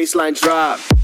baseline drop.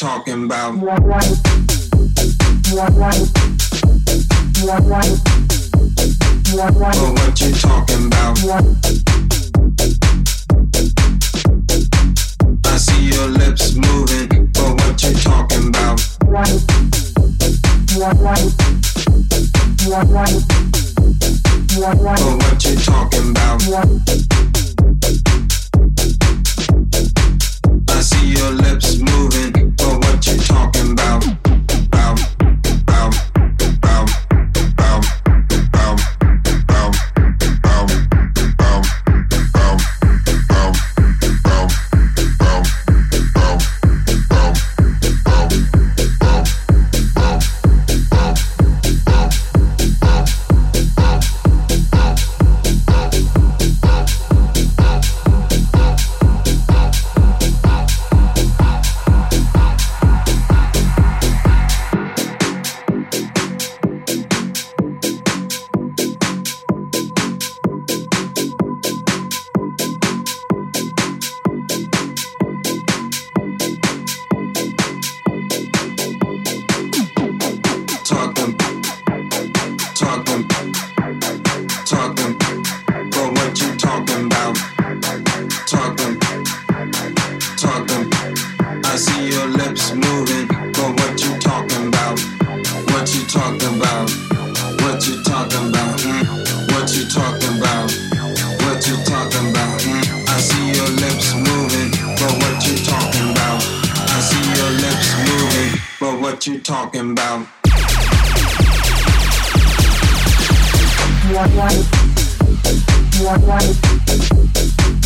talking about. Well, what you talking about? I see your lips moving, but what you talking about? Well, what you talking about? I see your lips moving.